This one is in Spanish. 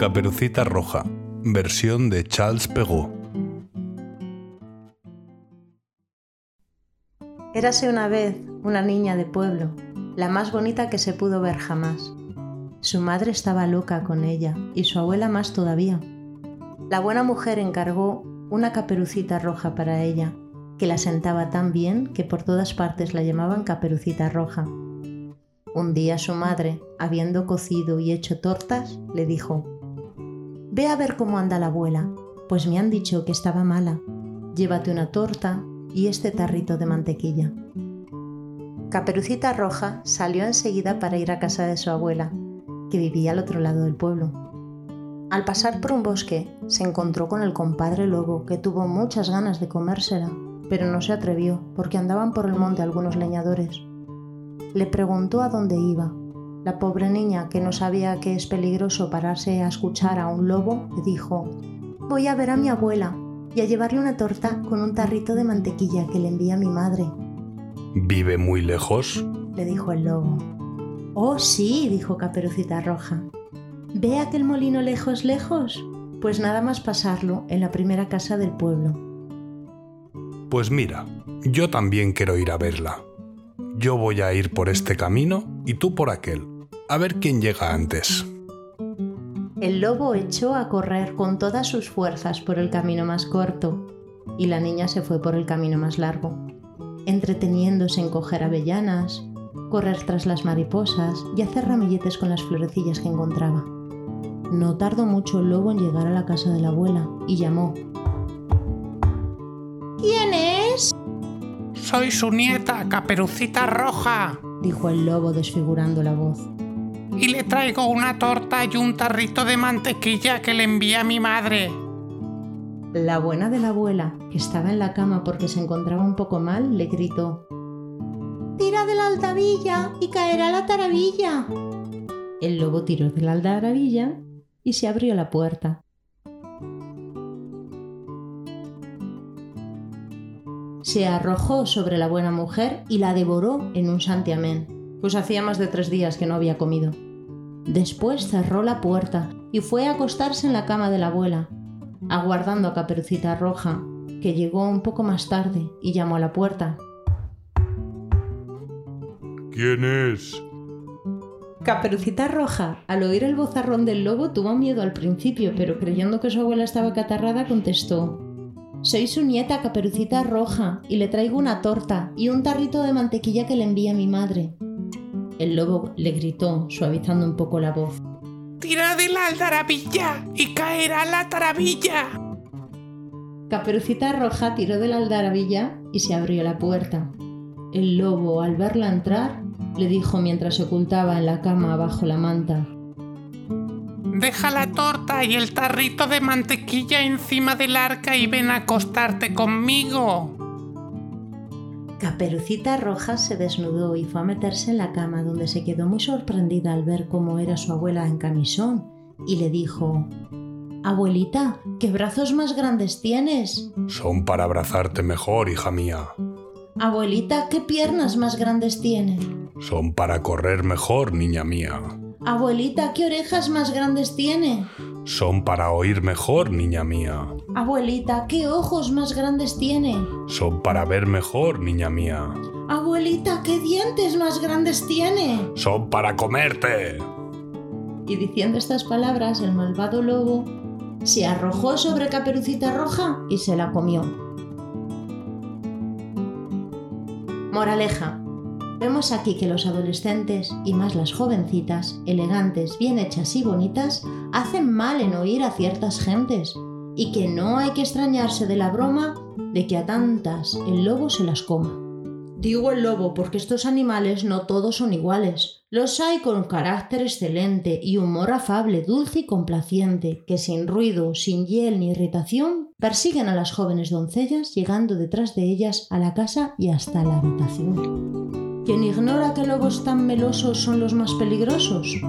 Caperucita Roja, versión de Charles Perrault. Érase una vez una niña de pueblo, la más bonita que se pudo ver jamás. Su madre estaba loca con ella y su abuela más todavía. La buena mujer encargó una caperucita roja para ella, que la sentaba tan bien que por todas partes la llamaban caperucita roja. Un día su madre, habiendo cocido y hecho tortas, le dijo, Ve a ver cómo anda la abuela, pues me han dicho que estaba mala. Llévate una torta y este tarrito de mantequilla. Caperucita Roja salió enseguida para ir a casa de su abuela, que vivía al otro lado del pueblo. Al pasar por un bosque, se encontró con el compadre lobo, que tuvo muchas ganas de comérsela, pero no se atrevió porque andaban por el monte algunos leñadores. Le preguntó a dónde iba. La pobre niña, que no sabía que es peligroso pararse a escuchar a un lobo, le dijo, Voy a ver a mi abuela y a llevarle una torta con un tarrito de mantequilla que le envía mi madre. ¿Vive muy lejos? le dijo el lobo. Oh, sí, dijo Caperucita Roja. ¿Ve aquel molino lejos, lejos? Pues nada más pasarlo en la primera casa del pueblo. Pues mira, yo también quiero ir a verla. Yo voy a ir por este camino y tú por aquel. A ver quién llega antes. El lobo echó a correr con todas sus fuerzas por el camino más corto y la niña se fue por el camino más largo, entreteniéndose en coger avellanas, correr tras las mariposas y hacer ramilletes con las florecillas que encontraba. No tardó mucho el lobo en llegar a la casa de la abuela y llamó. ¿Quién es? Soy su nieta, Caperucita Roja, dijo el lobo desfigurando la voz. Y le traigo una torta y un tarrito de mantequilla que le envía mi madre. La buena de la abuela, que estaba en la cama porque se encontraba un poco mal, le gritó. Tira de la altabilla y caerá la taravilla. El lobo tiró de la altabilla y se abrió la puerta. Se arrojó sobre la buena mujer y la devoró en un santiamén, pues hacía más de tres días que no había comido. Después cerró la puerta y fue a acostarse en la cama de la abuela, aguardando a Caperucita Roja, que llegó un poco más tarde y llamó a la puerta. ¿Quién es? Caperucita Roja, al oír el bozarrón del lobo, tuvo miedo al principio, pero creyendo que su abuela estaba catarrada, contestó Soy su nieta Caperucita Roja y le traigo una torta y un tarrito de mantequilla que le envía mi madre. El lobo le gritó, suavizando un poco la voz. Tira de la aldarabilla y caerá la taravilla. Caperucita Roja tiró de la aldarabilla y se abrió la puerta. El lobo, al verla entrar, le dijo mientras se ocultaba en la cama bajo la manta. Deja la torta y el tarrito de mantequilla encima del arca y ven a acostarte conmigo. Caperucita Roja se desnudó y fue a meterse en la cama donde se quedó muy sorprendida al ver cómo era su abuela en camisón y le dijo Abuelita, ¿qué brazos más grandes tienes? Son para abrazarte mejor, hija mía. Abuelita, ¿qué piernas más grandes tiene? Son para correr mejor, niña mía. Abuelita, ¿qué orejas más grandes tiene? Son para oír mejor, niña mía. Abuelita, ¿qué ojos más grandes tiene? Son para ver mejor, niña mía. Abuelita, ¿qué dientes más grandes tiene? Son para comerte. Y diciendo estas palabras, el malvado lobo se arrojó sobre Caperucita Roja y se la comió. Moraleja. Vemos aquí que los adolescentes, y más las jovencitas, elegantes, bien hechas y bonitas, hacen mal en oír a ciertas gentes, y que no hay que extrañarse de la broma de que a tantas el lobo se las coma. Digo el lobo porque estos animales no todos son iguales. Los hay con carácter excelente y humor afable, dulce y complaciente, que sin ruido, sin hiel ni irritación, persiguen a las jóvenes doncellas, llegando detrás de ellas a la casa y hasta la habitación. Quien ignora que lobos tan melosos son los más peligrosos,